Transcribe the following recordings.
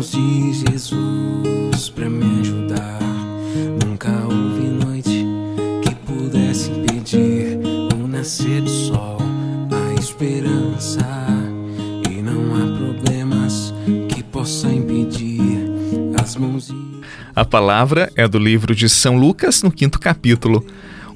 de Jesus pra me ajudar. Nunca houve noite que pudesse impedir o nascer do sol, a esperança. E não há problemas que possa impedir as mãos. A palavra é do livro de São Lucas, no quinto capítulo.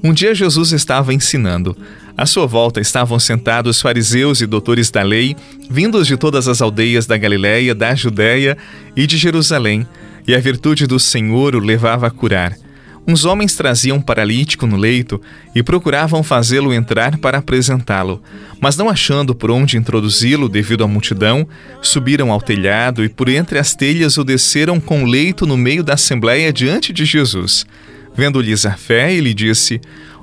Um dia Jesus estava ensinando. À sua volta estavam sentados fariseus e doutores da lei, vindos de todas as aldeias da Galiléia, da Judéia e de Jerusalém, e a virtude do Senhor o levava a curar. Uns homens traziam um paralítico no leito e procuravam fazê-lo entrar para apresentá-lo, mas não achando por onde introduzi-lo devido à multidão, subiram ao telhado e por entre as telhas o desceram com o leito no meio da assembleia diante de Jesus. Vendo-lhes a fé, ele disse: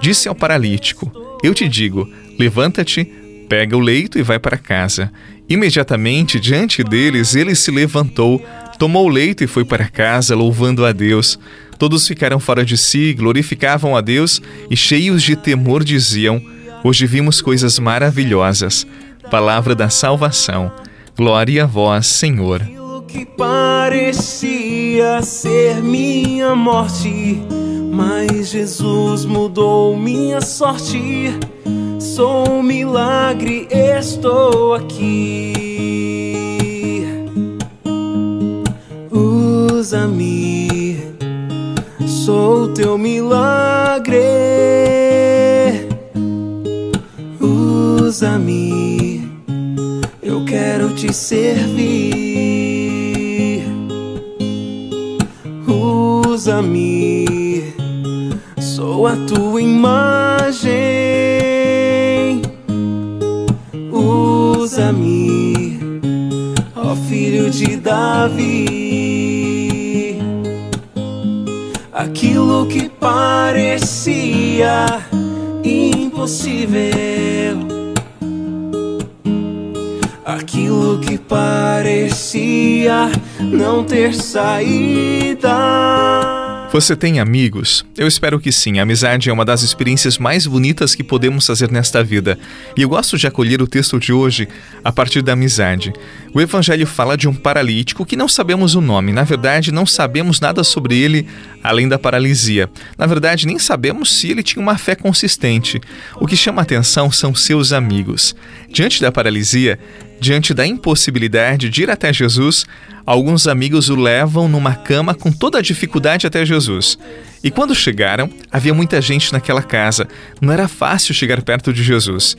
disse ao paralítico: Eu te digo, levanta-te, pega o leito e vai para casa. Imediatamente diante deles ele se levantou, tomou o leito e foi para casa, louvando a Deus. Todos ficaram fora de si, glorificavam a Deus e, cheios de temor, diziam: Hoje vimos coisas maravilhosas. Palavra da salvação. Glória a vós, Senhor que parecia ser minha morte, mas Jesus mudou minha sorte. Sou um milagre, estou aqui. Usa-me, sou teu milagre. Usa-me, eu quero te servir. usa-me, sou a tua imagem. Usa-me, ó filho de Davi. Aquilo que parecia impossível aquilo que parecia não ter saída. Você tem amigos? Eu espero que sim. A amizade é uma das experiências mais bonitas que podemos fazer nesta vida. E eu gosto de acolher o texto de hoje a partir da amizade. O Evangelho fala de um paralítico que não sabemos o nome. Na verdade, não sabemos nada sobre ele além da paralisia. Na verdade, nem sabemos se ele tinha uma fé consistente. O que chama atenção são seus amigos. Diante da paralisia, Diante da impossibilidade de ir até Jesus, alguns amigos o levam numa cama com toda a dificuldade até Jesus. E quando chegaram, havia muita gente naquela casa, não era fácil chegar perto de Jesus.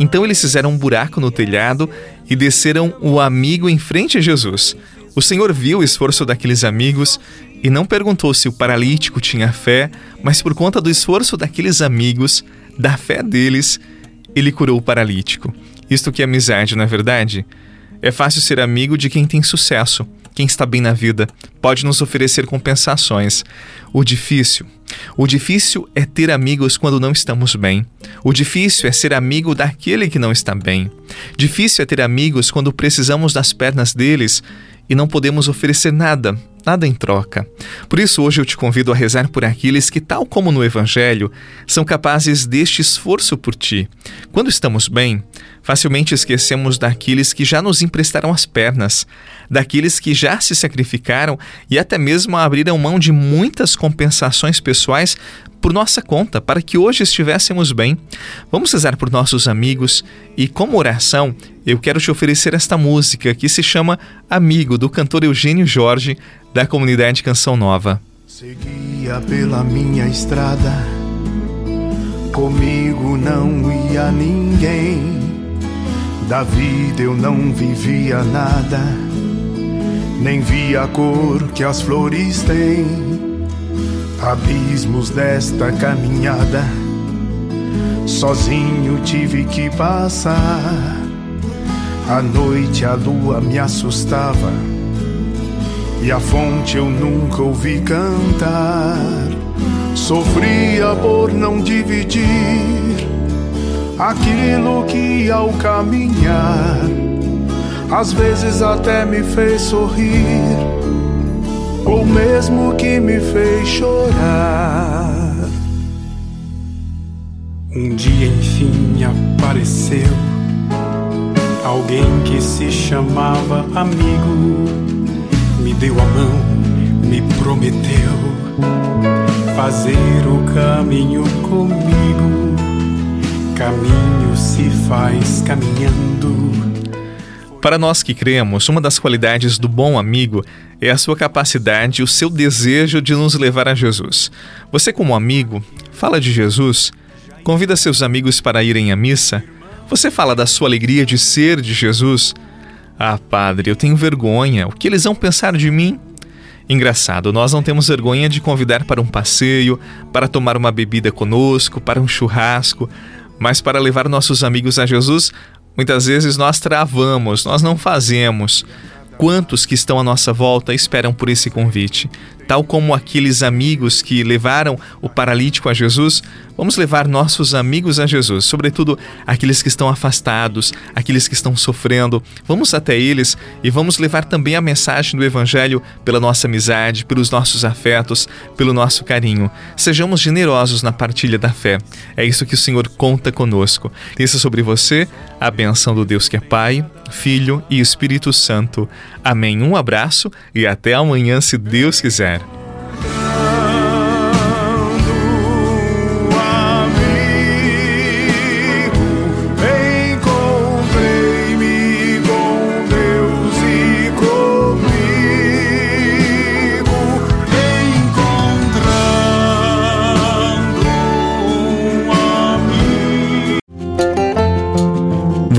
Então eles fizeram um buraco no telhado e desceram o amigo em frente a Jesus. O Senhor viu o esforço daqueles amigos e não perguntou se o paralítico tinha fé, mas por conta do esforço daqueles amigos, da fé deles, ele curou o paralítico. Isto que é amizade, não é verdade? É fácil ser amigo de quem tem sucesso, quem está bem na vida, pode nos oferecer compensações. O difícil, o difícil é ter amigos quando não estamos bem. O difícil é ser amigo daquele que não está bem. Difícil é ter amigos quando precisamos das pernas deles e não podemos oferecer nada, nada em troca. Por isso, hoje eu te convido a rezar por aqueles que, tal como no Evangelho, são capazes deste esforço por ti. Quando estamos bem, facilmente esquecemos daqueles que já nos emprestaram as pernas, daqueles que já se sacrificaram e até mesmo abriram mão de muitas compensações pessoais por nossa conta, para que hoje estivéssemos bem. Vamos rezar por nossos amigos e, como oração, eu quero te oferecer esta música que se chama Amigo, do cantor Eugênio Jorge, da comunidade Canção Nova. Seguia pela minha estrada, comigo não ia ninguém. Da vida eu não vivia nada, nem via a cor que as flores têm abismos desta caminhada. Sozinho tive que passar. À noite a lua me assustava e a fonte eu nunca ouvi cantar. Sofria por não dividir aquilo que ao caminhar às vezes até me fez sorrir, ou mesmo que me fez chorar. Um dia enfim apareceu alguém que se chamava amigo, me deu a mão, me prometeu fazer o caminho comigo. Caminho se faz caminhando para nós que cremos, uma das qualidades do bom amigo é a sua capacidade e o seu desejo de nos levar a Jesus. Você, como amigo, fala de Jesus? Convida seus amigos para irem à missa? Você fala da sua alegria de ser de Jesus? Ah, padre, eu tenho vergonha. O que eles vão pensar de mim? Engraçado, nós não temos vergonha de convidar para um passeio, para tomar uma bebida conosco, para um churrasco, mas para levar nossos amigos a Jesus, Muitas vezes nós travamos, nós não fazemos. Quantos que estão à nossa volta esperam por esse convite? Tal como aqueles amigos que levaram o paralítico a Jesus, vamos levar nossos amigos a Jesus, sobretudo aqueles que estão afastados, aqueles que estão sofrendo. Vamos até eles e vamos levar também a mensagem do Evangelho pela nossa amizade, pelos nossos afetos, pelo nosso carinho. Sejamos generosos na partilha da fé. É isso que o Senhor conta conosco. Isso sobre você, a benção do Deus que é Pai, Filho e Espírito Santo. Amém. Um abraço e até amanhã, se Deus quiser.